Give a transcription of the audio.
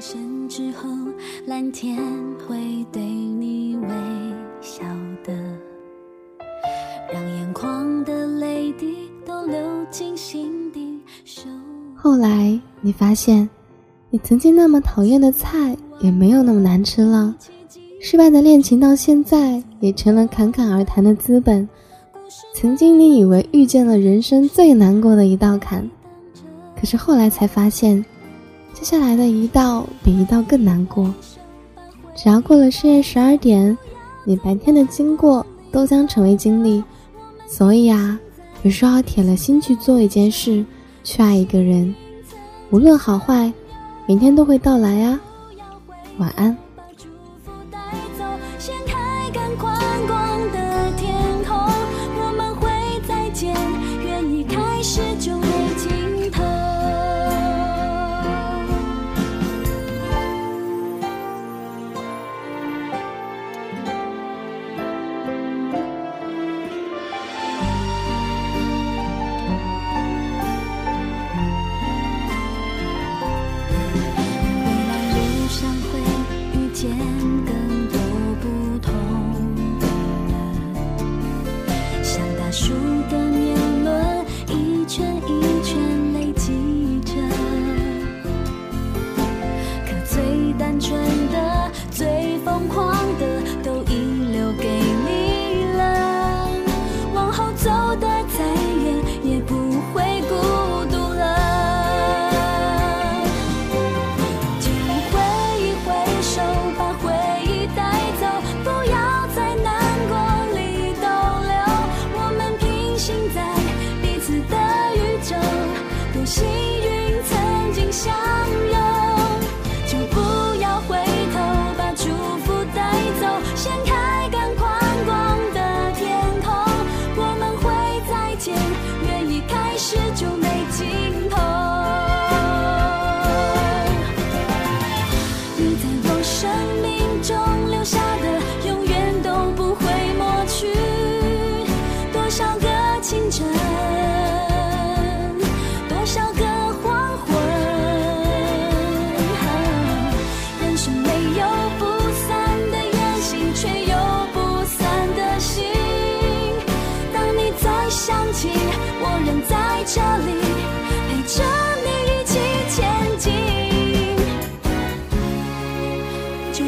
现之后，蓝天会对你微笑的，眼眶的泪滴都流进心底。后来你发现，你曾经那么讨厌的菜也没有那么难吃了，失败的恋情到现在也成了侃侃而谈的资本。曾经你以为遇见了人生最难过的一道坎，可是后来才发现。接下来的一道比一道更难过。只要过了深夜十二点，你白天的经过都将成为经历。所以啊，有时候铁了心去做一件事，去爱一个人，无论好坏，明天都会到来啊。晚安。这一心。这里陪着你一起前进就。